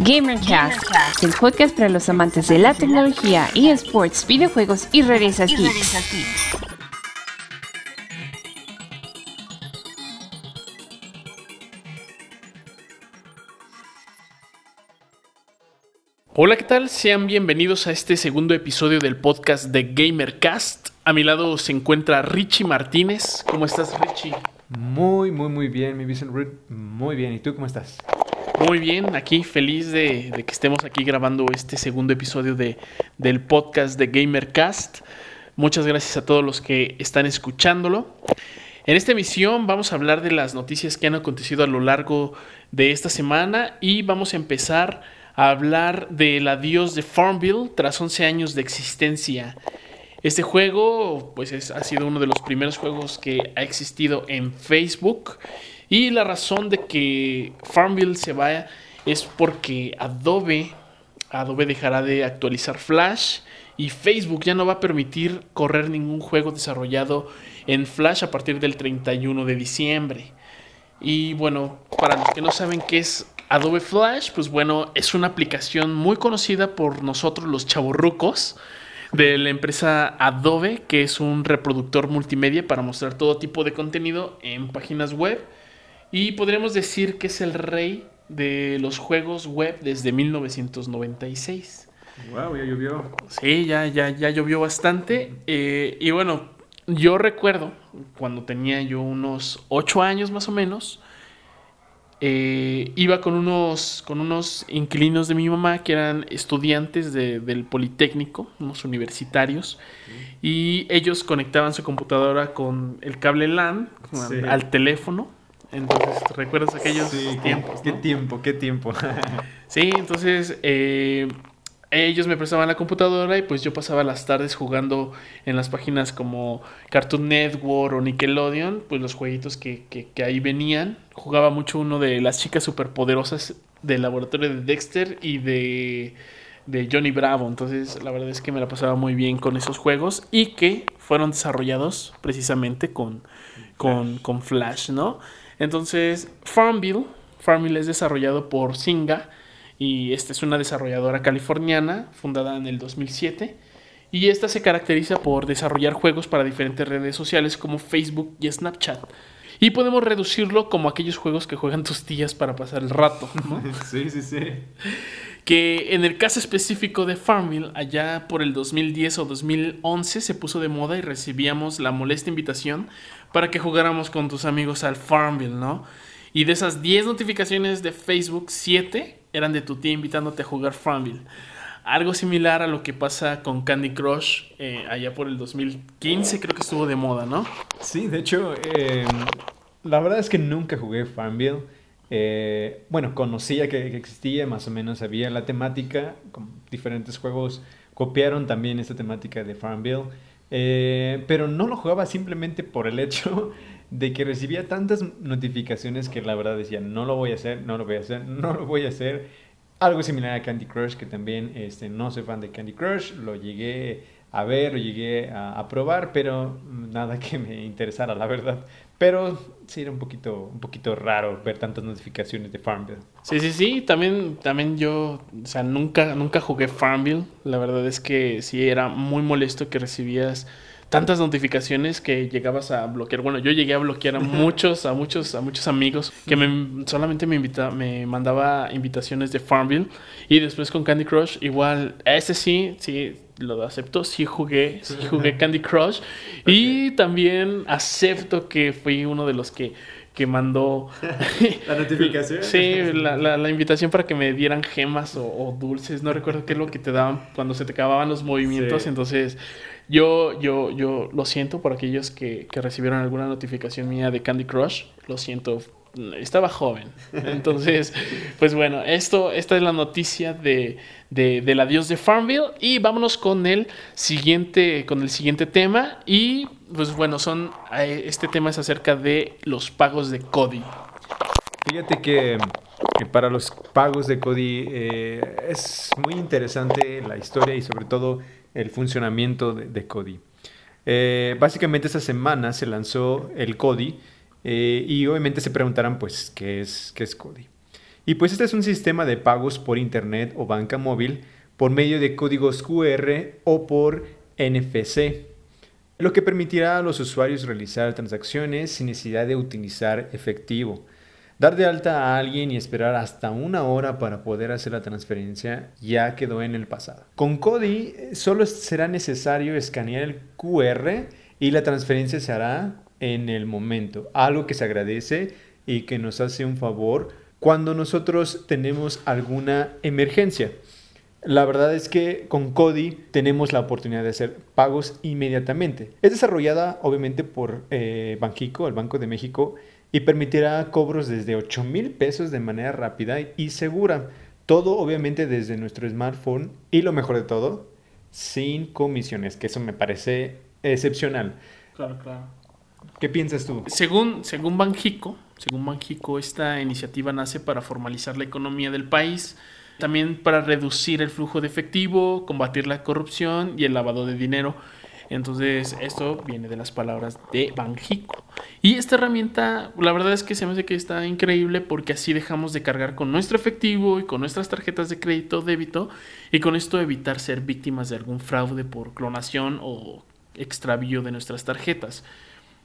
GamerCast, el podcast para los amantes de la tecnología, eSports, videojuegos y redes aquí. Hola, ¿qué tal? Sean bienvenidos a este segundo episodio del podcast de GamerCast. A mi lado se encuentra Richie Martínez. ¿Cómo estás, Richie? Muy, muy, muy bien, mi Vincent Reed. Muy bien. ¿Y tú cómo estás? Muy bien, aquí feliz de, que estemos aquí grabando este segundo episodio de, del podcast de GamerCast. Muchas gracias a todos los que están escuchándolo. En esta emisión vamos a hablar de las noticias que han acontecido a lo largo de esta semana y vamos a empezar a hablar del adiós de Farmville tras 11 años de existencia. Este juego pues ha sido uno de los primeros juegos que ha existido en Facebook y la razón de que Farmville se vaya es porque Adobe, Adobe dejará de actualizar Flash y Facebook ya no va a permitir correr ningún juego desarrollado en Flash a partir del 31 de diciembre. Y bueno, para los que no saben qué es Adobe Flash, pues bueno, es una aplicación muy conocida por nosotros los chavorrucos de la empresa Adobe, que es un reproductor multimedia para mostrar todo tipo de contenido en páginas web y podríamos decir que es el rey de los juegos web desde 1996. Wow, ya llovió. Sí, ya, ya, ya llovió bastante. Eh, y bueno, yo recuerdo cuando tenía yo unos 8 años más o menos. Eh, iba con unos, con unos inquilinos de mi mamá que eran estudiantes del Politécnico, unos universitarios, y ellos conectaban su computadora con el cable LAN al teléfono entonces, ¿recuerdas aquellos tiempos? Qué, tiempo, qué tiempo. sí, entonces eh, ellos me prestaban la computadora y pues yo pasaba las tardes jugando en las páginas como Cartoon Network o Nickelodeon, pues los jueguitos que, que, ahí venían. Jugaba mucho uno de las chicas superpoderosas del laboratorio de Dexter y de, de Johnny Bravo. Entonces, la verdad es que me la pasaba muy bien con esos juegos y que fueron desarrollados precisamente con, con, con Flash, ¿no? Entonces, Farmville, Farmville es desarrollado por Singa y esta es una desarrolladora californiana fundada en el 2007 y esta se caracteriza por desarrollar juegos para diferentes redes sociales como Facebook y Snapchat. Y podemos reducirlo como aquellos juegos que juegan tus tías para pasar el rato. sí, sí, sí. Que en el caso específico de Farmville, allá por el 2010 o 2011 se puso de moda y recibíamos la molesta invitación para que jugáramos con tus amigos al Farmville, ¿no? Y de esas 10 notificaciones de Facebook, 7 eran de tu tía invitándote a jugar Farmville. Algo similar a lo que pasa con Candy Crush eh, allá por el 2015, creo que estuvo de moda, ¿no? Sí, de hecho, em, la verdad es que nunca jugué Farmville. Eh, bueno, conocía que, existía, más o menos sabía la temática, con diferentes juegos copiaron también esta temática de Farmville. Eh, pero no lo jugaba simplemente por el hecho de que recibía tantas notificaciones que la verdad decía, no lo voy a hacer, no lo voy a hacer, no lo voy a hacer. Algo similar a Candy Crush, que también este, no soy fan de Candy Crush, lo llegué a ver, lo llegué a, a probar, pero nada que me interesara, la verdad. Pero sí era un poquito, un poquito raro ver tantas notificaciones de Farmville. Sí, sí, sí. También, también yo, o sea, nunca, nunca jugué Farmville. La verdad es que sí era muy molesto que recibías tantas notificaciones que llegabas a bloquear. Bueno, yo llegué a bloquear a muchos, a muchos, a muchos amigos que me, solamente me invita, me mandaba invitaciones de Farmville y después con Candy Crush igual, ese sí, sí lo acepto, sí jugué, sí jugué Candy Crush y también acepto que fui uno de los que que mandó la notificación. sí, la, la, invitación para que me dieran gemas o, dulces. No recuerdo qué es lo que te daban cuando se te acababan los movimientos. Entonces, yo, yo, yo lo siento por aquellos que, que recibieron alguna notificación mía de Candy Crush. Lo siento estaba joven. Entonces, pues bueno, esto, esta es la noticia de, de, del adiós de Farmville. Y vámonos con el siguiente, con el siguiente tema. Y pues bueno, son eh, este tema es acerca de los pagos de Cody. Fíjate que, para los pagos de Cody eh, es muy interesante la historia y sobre todo el funcionamiento de, de Cody. Eh, básicamente esta semana se lanzó el Cody eh, y obviamente se preguntarán, pues, ¿qué es, qué es? Y pues este es un sistema de pagos por internet o banca móvil por medio de códigos QR o por NFC, lo que permitirá a los usuarios realizar transacciones sin necesidad de utilizar efectivo. Dar de alta a alguien y esperar hasta una hora para poder hacer la transferencia ya quedó en el pasado. Con Cody solo será necesario escanear el QR y la transferencia se hará en el momento, algo que se agradece y que nos hace un favor cuando nosotros tenemos alguna emergencia. La verdad es que con Cody tenemos la oportunidad de hacer pagos inmediatamente. Es desarrollada obviamente por eh, el Banco de México, y permitirá cobros desde 8 mil pesos de manera rápida y segura. Todo obviamente desde nuestro smartphone y lo mejor de todo, sin comisiones, que eso me parece excepcional. Claro, claro. ¿Qué piensas tú? Según, según Banjico, según Banjico, esta iniciativa nace para formalizar la economía del país, también para reducir el flujo de efectivo, combatir la corrupción y el lavado de dinero. Entonces, esto viene de las palabras de Banjico. Y esta herramienta, la verdad es que se me hace que está increíble porque así dejamos de cargar con nuestro efectivo y con nuestras tarjetas de crédito, débito, y con esto evitar ser víctimas de algún fraude por clonación o extravío de nuestras tarjetas.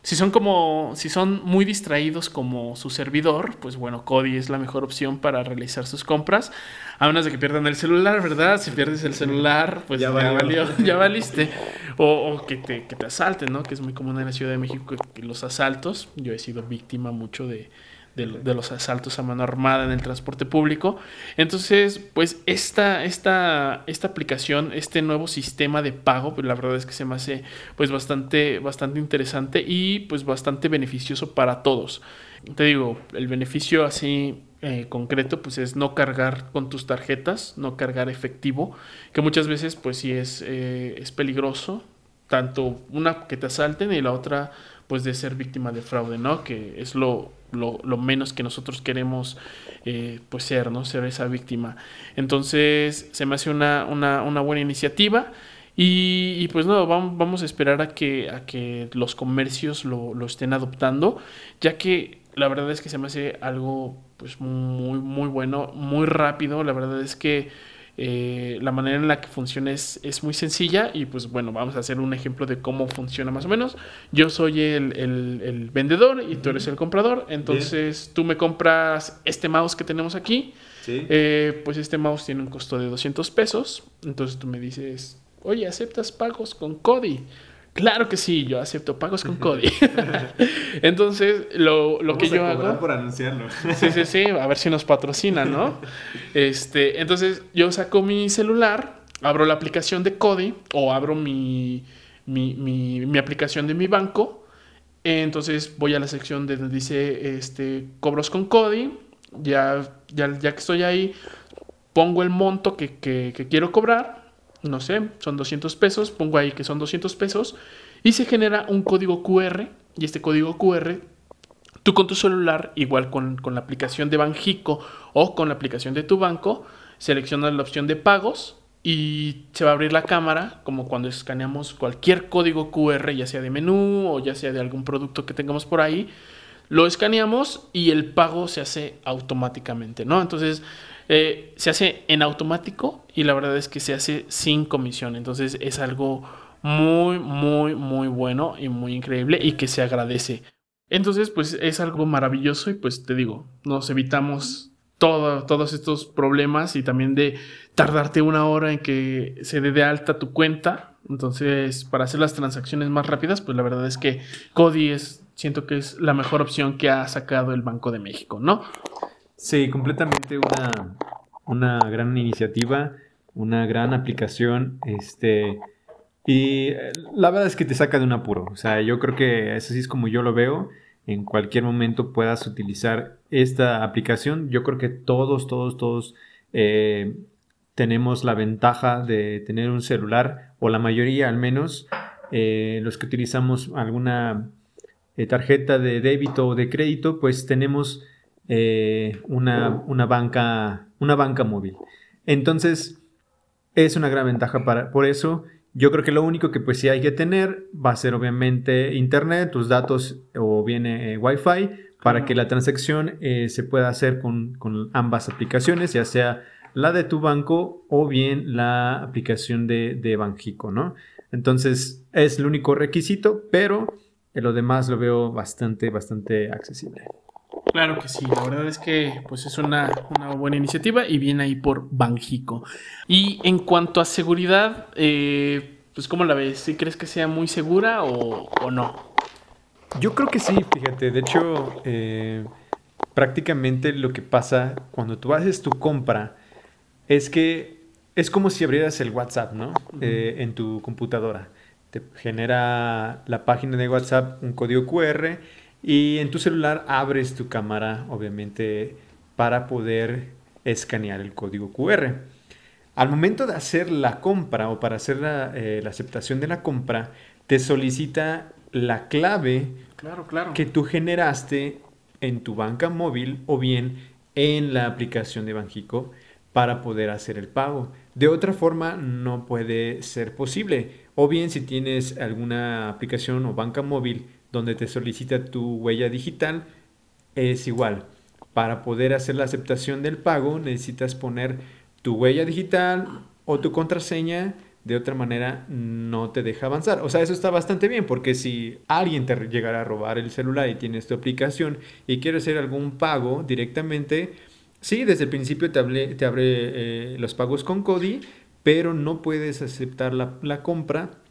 Si son como, si son muy distraídos como su servidor, pues bueno, Cody es la mejor opción para realizar sus compras. A menos de que pierdan el celular, ¿verdad? Si pierdes el celular, pues ya, valió, ya valiste. O, que, te, que te asalten, ¿no? Que es muy común en la Ciudad de México los asaltos. Yo he sido víctima mucho de, de, los asaltos a mano armada en el transporte público. Entonces, pues esta, esta, esta aplicación, este nuevo sistema de pago, pues la verdad es que se me hace pues bastante, bastante interesante y pues bastante beneficioso para todos. Te digo, el beneficio así eh, concreto pues es no cargar con tus tarjetas, no cargar efectivo, que muchas veces pues sí es, eh, es peligroso, tanto una que te asalten y la otra pues de ser víctima de fraude, ¿no? Que es lo lo, menos que nosotros queremos eh, pues ser, ¿no? Ser esa víctima. Entonces se me hace una, buena iniciativa. Y, pues no, vamos, vamos, a esperar a que, a que los comercios lo, lo, estén adoptando, ya que la verdad es que se me hace algo pues muy, muy bueno, muy rápido. La verdad es que eh, la manera en la que funciona es, muy sencilla y pues bueno, vamos a hacer un ejemplo de cómo funciona más o menos. Yo soy el, vendedor y tú eres el comprador, entonces tú me compras este mouse que tenemos aquí, eh, pues este mouse tiene un costo de 200 pesos, entonces tú me dices, oye, ¿aceptas pagos con Cody? Claro que sí, yo acepto pagos con Cody. Entonces, lo, que yo hago. por anunciarlo. sí, sí, sí, a ver si nos patrocina, ¿no? Este, entonces, yo saco mi celular, abro la aplicación de Cody o abro mi, mi, aplicación de mi banco. Entonces, voy a la sección donde dice este, cobros con Cody. Ya, ya, ya que estoy ahí, pongo el monto que, que quiero cobrar no sé, son 200 pesos, pongo ahí que son 200 pesos y se genera un código QR y este código QR tú con tu celular, igual con, la aplicación de Banjico o con la aplicación de tu banco, seleccionas la opción de pagos y se va a abrir la cámara como cuando escaneamos cualquier código QR, ya sea de menú o ya sea de algún producto que tengamos por ahí. Lo escaneamos y el pago se hace automáticamente, ¿no? Entonces, eh, se hace en automático y la verdad es que se hace sin comisión. Entonces es algo muy, muy, muy bueno y muy increíble y que se agradece. Entonces, pues es algo maravilloso y pues te digo, nos evitamos todo, todos estos problemas y también de tardarte una hora en que se dé de alta tu cuenta. Entonces, para hacer las transacciones más rápidas, pues la verdad es que Cody es, siento que es la mejor opción que ha sacado el Banco de México, ¿no? Sí, completamente una, una gran iniciativa, una gran aplicación, este, y eh, la verdad es que te saca de un apuro, o sea, yo creo que así es como yo lo veo, en cualquier momento puedas utilizar esta aplicación, yo creo que todos, todos, todos eh, tenemos la ventaja de tener un celular, o la mayoría al menos, eh, los que utilizamos alguna tarjeta de débito o de crédito, pues tenemos eh, una, una, banca, una banca móvil. Entonces, es una gran ventaja para, por eso. Yo creo que lo único que pues sí hay que tener va a ser obviamente internet, tus datos o viene eh, Wi-Fi para que la transacción eh, se pueda hacer con, con, ambas aplicaciones, ya sea la de tu banco o bien la aplicación de, de Banjico, ¿no? Entonces es el único requisito, pero lo demás lo veo bastante, bastante accesible. Claro que sí, la verdad es que pues es una, buena iniciativa y viene ahí por Banjico. Y en cuanto a seguridad, eh, pues ¿cómo la ves? ¿Sí crees que sea muy segura o, no? Yo creo que sí, fíjate, de hecho eh, prácticamente lo que pasa cuando tú haces tu compra es que es como si abrieras el WhatsApp, ¿no? Eh, en tu computadora. Te genera la página de WhatsApp un código QR y en tu celular abres tu cámara, obviamente, para poder escanear el código QR. Al momento de hacer la compra o para hacer la, eh, aceptación de la compra, te solicita la clave claro, claro. que tú generaste en tu banca móvil o bien en la aplicación de Banjico para poder hacer el pago. De otra forma no puede ser posible. O bien si tienes alguna aplicación o banca móvil donde te solicita tu huella digital, es igual. Para poder hacer la aceptación del pago necesitas poner tu huella digital o tu contraseña. De otra manera no te deja avanzar. O sea, eso está bastante bien porque si alguien te llegara a robar el celular y tienes tu aplicación y quieres hacer algún pago directamente, sí, desde el principio te, te abre eh, los pagos con CODI, pero no puedes aceptar la compra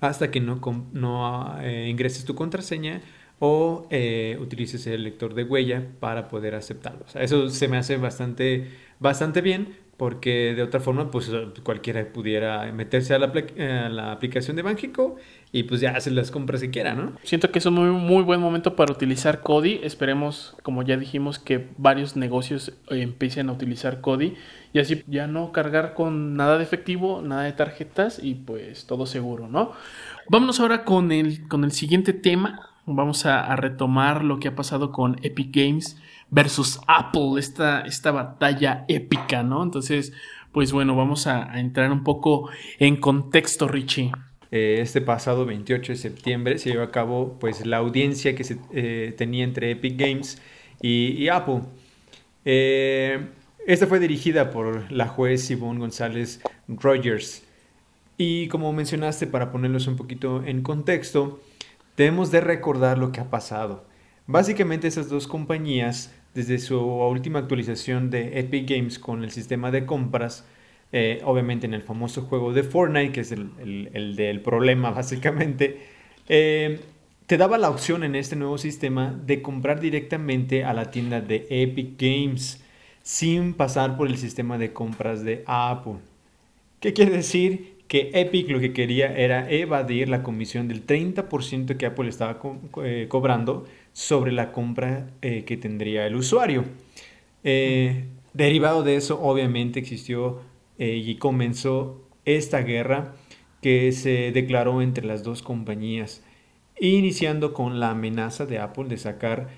hasta que no, no eh, ingreses tu contraseña o eh, utilices el lector de huella para poder aceptarlo. eso se me hace bastante, bastante bien porque de otra forma pues cualquiera pudiera meterse a la, aplicación de Banjico y pues ya hacer las compras que quiera, ¿no? Siento que es un muy, buen momento para utilizar Cody. Esperemos, como ya dijimos, que varios negocios empiecen a utilizar Cody y así ya no cargar con nada de efectivo, nada de tarjetas y pues todo seguro, ¿no? Vámonos ahora con el, con el siguiente tema. Vamos a, retomar lo que ha pasado con Epic Games versus Apple, esta, esta batalla épica, ¿no? Entonces, pues bueno, vamos a, entrar un poco en contexto, Richie. Eh, este pasado 28 de septiembre se llevó a cabo pues la audiencia que se eh, tenía entre Epic Games y, Apple. Eh, esta fue dirigida por la juez Yvonne González Rogers. Y como mencionaste, para ponerlos un poquito en contexto, debemos de recordar lo que ha pasado. Básicamente esas dos compañías, desde su última actualización de Epic Games con el sistema de compras, eh, obviamente en el famoso juego de Fortnite, que es el, del problema básicamente, eh, te daba la opción en este nuevo sistema de comprar directamente a la tienda de Epic Games sin pasar por el sistema de compras de Apple. ¿Qué quiere decir? Que Epic lo que quería era evadir la comisión del 30% que Apple estaba eh, cobrando sobre la compra que tendría el usuario. Derivado de eso, obviamente existió y comenzó esta guerra que se declaró entre las dos compañías, iniciando con la amenaza de Apple de sacar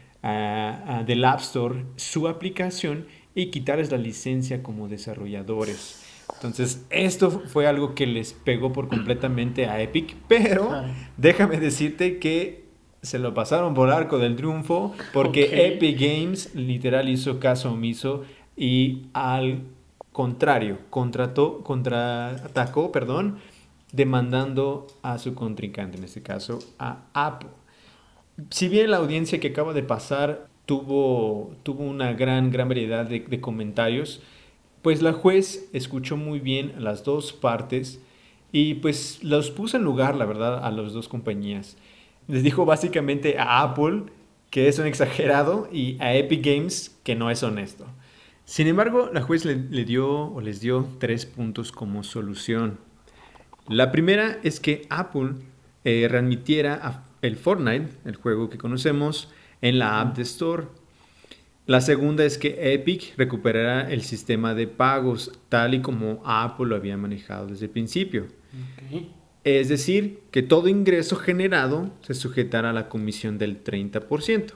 del App Store su aplicación y quitarles la licencia como desarrolladores. Entonces, esto fue algo que les pegó por completamente a Epic, pero déjame decirte que se lo pasaron por arco del triunfo porque Epic Games literal hizo caso omiso y al contrario, contrató, contraatacó, perdón, demandando a su contrincante, en este caso a Apple. Si bien la audiencia que acaba de pasar tuvo, tuvo una gran, gran variedad de, comentarios, pues la juez escuchó muy bien las dos partes y pues los puso en lugar, la verdad, a las dos compañías. Les dijo básicamente a Apple que es un exagerado y a Epic Games que no es honesto. Sin embargo, la juez le, dio o les dio tres puntos como solución. La primera es que Apple eh, readmitiera el Fortnite, el juego que conocemos, en la App de Store. La segunda es que Epic recuperará el sistema de pagos tal y como Apple lo había manejado desde el principio. Es decir, que todo ingreso generado se sujetará a la comisión del 30%.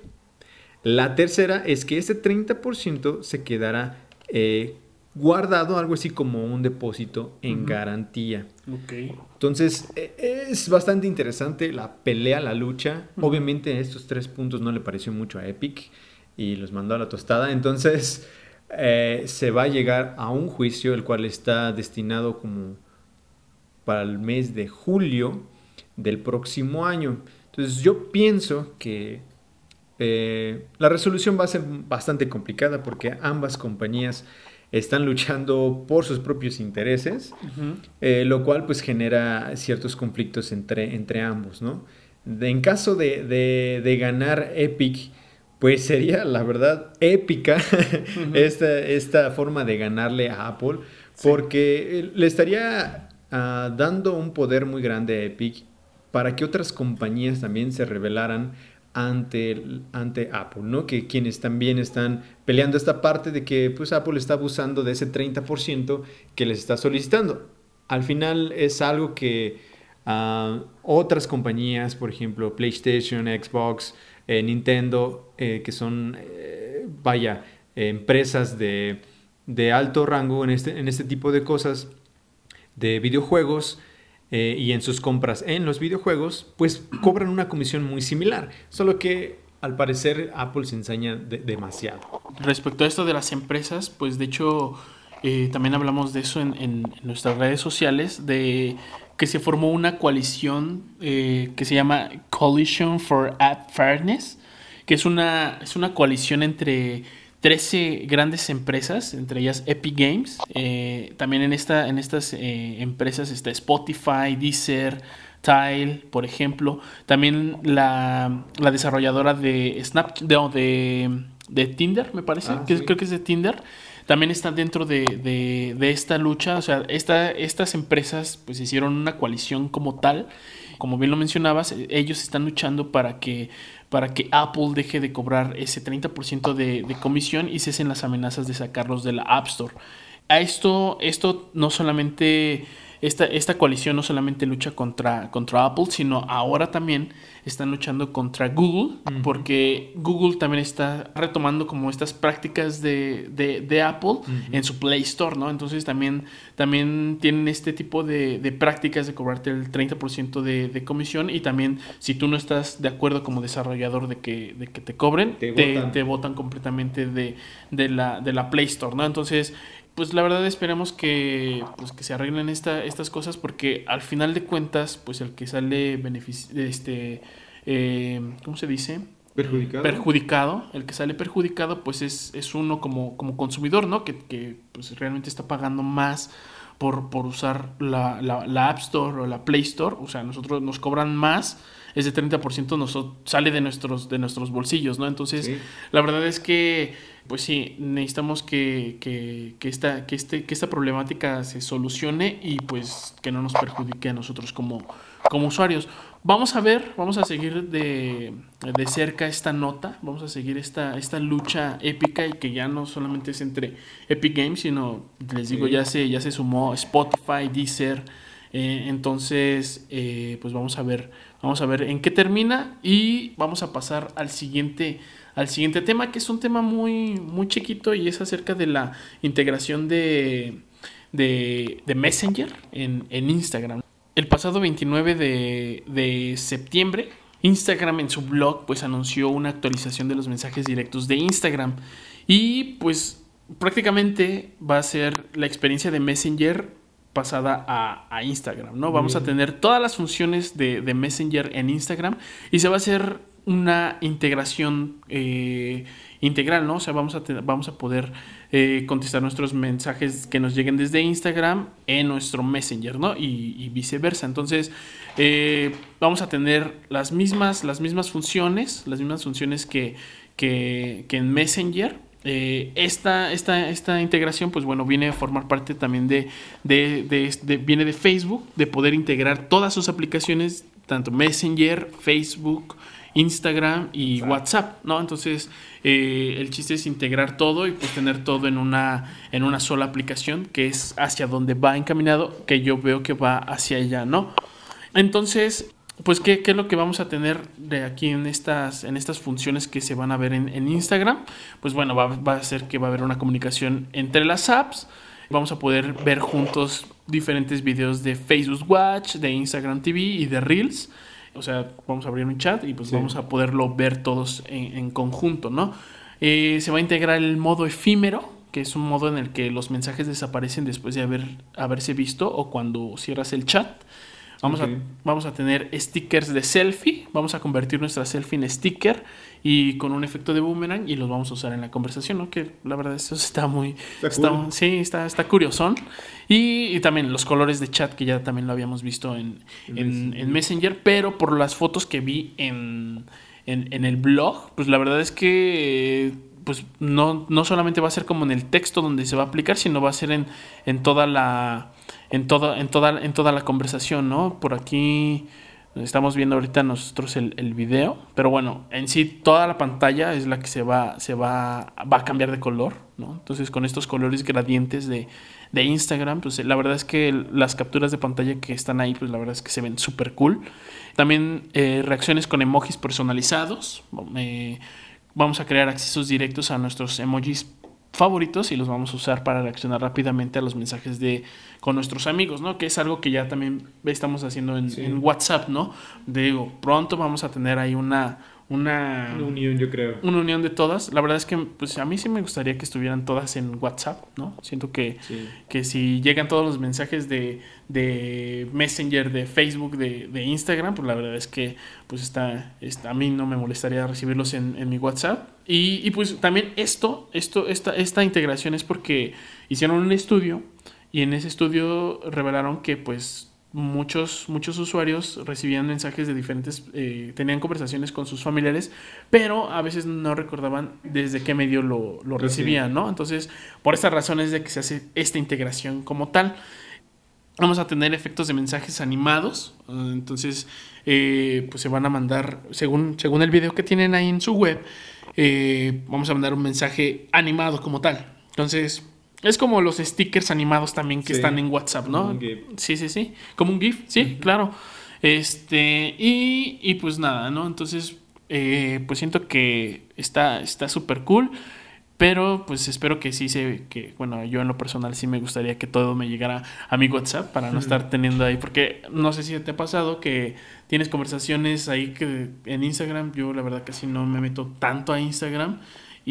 La tercera es que ese 30% se quedará eh, guardado algo así como un depósito en garantía. Ok. Entonces, e- es bastante interesante la pelea, la lucha. Obviamente estos tres puntos no le pareció mucho a Epic y los mandó a la tostada. Entonces, eh, se va a llegar a un juicio, el cual está destinado como para el mes de julio del próximo año. Entonces, yo pienso que eh, la resolución va a ser bastante complicada porque ambas compañías están luchando por sus propios intereses, eh, lo cual pues genera ciertos conflictos entre, entre ambos, ¿no? De- en caso de, de- de ganar Epic, pues sería la verdad épica esta, esta forma de ganarle a Apple, porque eh, le estaría ah, dando un poder muy grande a Epic para que otras compañías también se rebelaran ante, ante Apple, ¿no? Que quienes también están peleando esta parte de que pues Apple está abusando de ese 30% que les está solicitando. Al final es algo que ah, otras compañías, por ejemplo, PlayStation, Xbox, eh, Nintendo, eh, que son, eh, vaya, empresas de, de alto rango en este, en este tipo de cosas, de videojuegos, eh, y en sus compras en los videojuegos, pues cobran una comisión muy similar. Solo que al parecer Apple se ensaña de- demasiado. Respecto a esto de las empresas, pues de hecho eh, también hablamos de eso en nuestras redes sociales, de que se formó una coalición eh, que se llama Coalition for App Fairness, que es una, es una coalición entre 13 grandes empresas, entre ellas Epic Games. Eh, también en, esta, en estas eh, empresas está Spotify, Deezer, Tile, por ejemplo. También la, la desarrolladora de Snap, de, de, de Tinder, me parece, Ah, que sí. creo que es de Tinder. También está dentro de, de- esta lucha. O sea, esta, estas empresas pues hicieron una coalición como tal. Como bien lo mencionabas, eh, ellos están luchando para que, para que Apple deje de cobrar ese 30% de, de comisión y cesen las amenazas de sacarlos de la App Store. A esto, esto no solamente, esta, esta coalición no solamente lucha contra, contra Apple, sino ahora también están luchando contra Google, porque Google también está retomando como estas prácticas de, de- de Apple en su Play Store, ¿no? Entonces también, también tienen este tipo de, de prácticas de cobrarte el 30% de, de comisión y también si tú no estás de acuerdo como desarrollador de que, de que te cobren, Te te, botan completamente de, de, la, de la Play Store, ¿no? Entonces, pues la verdad esperemos que, pues, que se arreglen esta, estas cosas porque al final de cuentas, pues el que sale benefici este, eh, ¿cómo se dice? ¿Perjudicado? Perjudicado, el que sale perjudicado, pues es, es uno como, como consumidor, ¿no? Que, que, pues realmente está pagando más por, por usar la, la- la App Store o la Play Store. O sea, nosotros nos cobran más, ese 30% nos sale de nuestros, de nuestros bolsillos, ¿no? Entonces, Sí. la verdad es que, pues sí, necesitamos que, que, que esta, que, este, que esta problemática se solucione y pues que no nos perjudique a nosotros como, como usuarios. Vamos a ver, vamos a seguir de, de cerca esta nota, vamos a seguir esta, esta lucha épica y que ya no solamente es entre Epic Games, sino, les digo, Sí. ya se, ya se sumó Spotify, Deezer, eh, entonces, eh, pues vamos a ver, vamos a ver en qué termina y vamos a pasar al siguiente, al siguiente tema, que es un tema muy, muy chiquito y es acerca de la integración de, de, de Messenger en, en Instagram. El pasado 29 de, de septiembre, Instagram en su blog pues anunció una actualización de los mensajes directos de Instagram y pues prácticamente va a ser la experiencia de Messenger pasada a, a Instagram, ¿no? Vamos a Bien. tener todas las funciones de, de Messenger en Instagram y se va a hacer una integración eh, integral, ¿no? O sea, vamos a, tener- vamos a poder eh, contestar nuestros mensajes que nos lleguen desde Instagram en nuestro Messenger, ¿no? Y, y viceversa. Entonces, eh, vamos a tener las mismas, las mismas funciones, las mismas funciones que, que, que en Messenger. Eh, esta, esta, esta integración, pues bueno, viene a formar parte también de, de, de- de- viene de Facebook, de poder integrar todas sus aplicaciones, tanto Messenger, Facebook, Instagram y WhatsApp, ¿no? Entonces, eh, el chiste es integrar todo y pues tener todo en una, en una sola aplicación, que es hacia donde va encaminado, que yo veo que va hacia allá, ¿no? Entonces, pues ¿qué, ¿qué, es lo que vamos a tener de aquí en estas, en estas funciones que se van a ver en, en Instagram. Pues bueno, va, va, a ser que va a haber una comunicación entre las apps. Vamos a poder ver juntos diferentes videos de Facebook Watch, de Instagram TV y de Reels. O sea, vamos a abrir un chat y pues sí. vamos a poderlo ver todos en, en conjunto, ¿no? Eh, se va a integrar el modo efímero, que es un modo en el que los mensajes desaparecen después de haber, haberse visto o cuando cierras el chat. Vamos, okay. a, vamos a tener stickers de selfie, vamos a convertir nuestra selfie en sticker y con un efecto de boomerang y los vamos a usar en la conversación, ¿no? Que la verdad eso está muy... Está, está cool. Sí, está, está curiosón. Y, y, también los colores de chat que ya también lo habíamos visto en, en, en Messenger, pero por las fotos que vi en, en, en el blog, pues la verdad es que pues no, no solamente va a ser como en el texto donde se va a aplicar, sino va a ser en, en toda la en toda, en toda, en toda la conversación, ¿no? Por aquí estamos viendo ahorita nosotros el, el, video, pero bueno, en sí toda la pantalla es la que se va, se va, va a cambiar de color, ¿no? Entonces con estos colores gradientes de, de Instagram, pues la verdad es que las capturas de pantalla que están ahí, pues la verdad es que se ven súper cool. También eh, reacciones con emojis personalizados. Eh, vamos a crear accesos directos a nuestros emojis favoritos y los vamos a usar para reaccionar rápidamente a los mensajes de con nuestros amigos, ¿no? Que es algo que ya también estamos haciendo en, sí. en WhatsApp, ¿no? Digo, pronto vamos a tener ahí una, una, una, unión, yo creo. Una unión de todas. La verdad es que pues a mí sí me gustaría que estuvieran todas en WhatsApp, ¿no? Siento que, sí. que si llegan todos los mensajes de, de Messenger, de Facebook, de, de, Instagram, pues la verdad es que pues está, está a mí no me molestaría recibirlos en, en mi WhatsApp. Y, y, pues también esto, esto esta, esta integración es porque hicieron un estudio y en ese estudio revelaron que pues muchos, muchos usuarios recibían mensajes de diferentes, eh, tenían conversaciones con sus familiares, pero a veces no recordaban desde qué medio lo, lo recibían, ¿no? Entonces, por estas razones de que se hace esta integración como tal. Vamos a tener efectos de mensajes animados, entonces eh, pues se van a mandar, según, según el video que tienen ahí en su web, eh, vamos a mandar un mensaje animado como tal. Entonces, es como los stickers animados también que sí. están en WhatsApp, ¿no? Sí, sí, sí. Como un GIF, sí, uh -huh. claro. Este, y, y, pues nada, ¿no? Entonces, eh, pues siento que está súper está cool. Pero pues espero que sí se, que bueno, yo en lo personal sí me gustaría que todo me llegara a mi WhatsApp para no estar teniendo ahí, porque no sé si te ha pasado que tienes conversaciones ahí que en Instagram, yo la verdad casi no me meto tanto a Instagram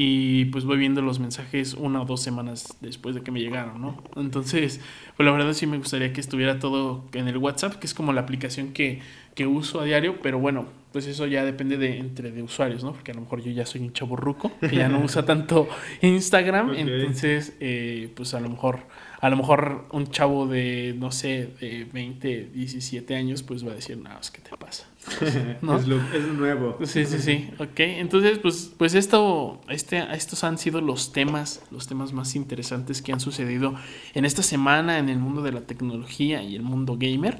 y pues voy viendo los mensajes una o dos semanas después de que me llegaron, ¿no? Entonces, pues la verdad sí me gustaría que estuviera todo en el WhatsApp, que es como la aplicación que, que uso a diario, pero bueno, pues eso ya depende de entre de usuarios, ¿no? Porque a lo mejor yo ya soy un chavo ruco, que ya no usa tanto Instagram, okay. entonces, eh, pues a lo mejor a lo mejor un chavo de, no sé, de 20, 17 años, pues va a decir, no, ¿qué te pasa? ¿No? es, lo, es nuevo. Sí, sí, sí. Ok, entonces, pues, pues esto, este, estos han sido los temas, los temas más interesantes que han sucedido en esta semana en el mundo de la tecnología y el mundo gamer.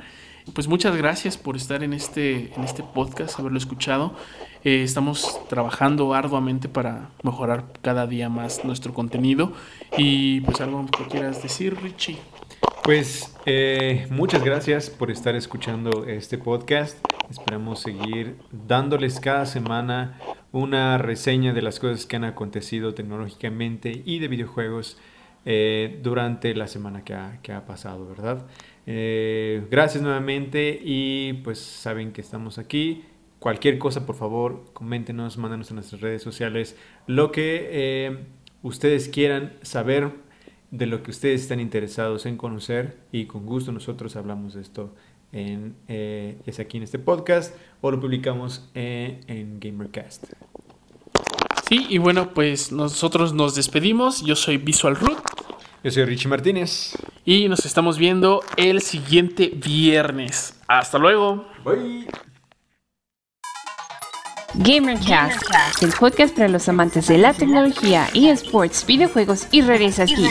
Pues muchas gracias por estar en este, en este podcast, haberlo escuchado. Eh, estamos trabajando arduamente para mejorar cada día más nuestro contenido. Y pues algo que quieras decir, Richie. Pues eh, muchas gracias por estar escuchando este podcast. Esperamos seguir dándoles cada semana una reseña de las cosas que han acontecido tecnológicamente y de videojuegos eh, durante la semana que ha, que ha pasado, ¿verdad? Eh, gracias nuevamente y pues saben que estamos aquí. Cualquier cosa, por favor, coméntenos, mándenos en nuestras redes sociales lo que eh, ustedes quieran saber de lo que ustedes están interesados en conocer y con gusto nosotros hablamos de esto en, eh, ya sea aquí en este podcast o lo publicamos en, en Gamercast. Sí, y bueno, pues nosotros nos despedimos. Yo soy Visual Root. Yo soy Richie Martínez. Y nos estamos viendo el siguiente viernes. Hasta luego. Bye. Gamercast, Gamercast, el podcast para los amantes de la tecnología, eSports, videojuegos y redes aquí.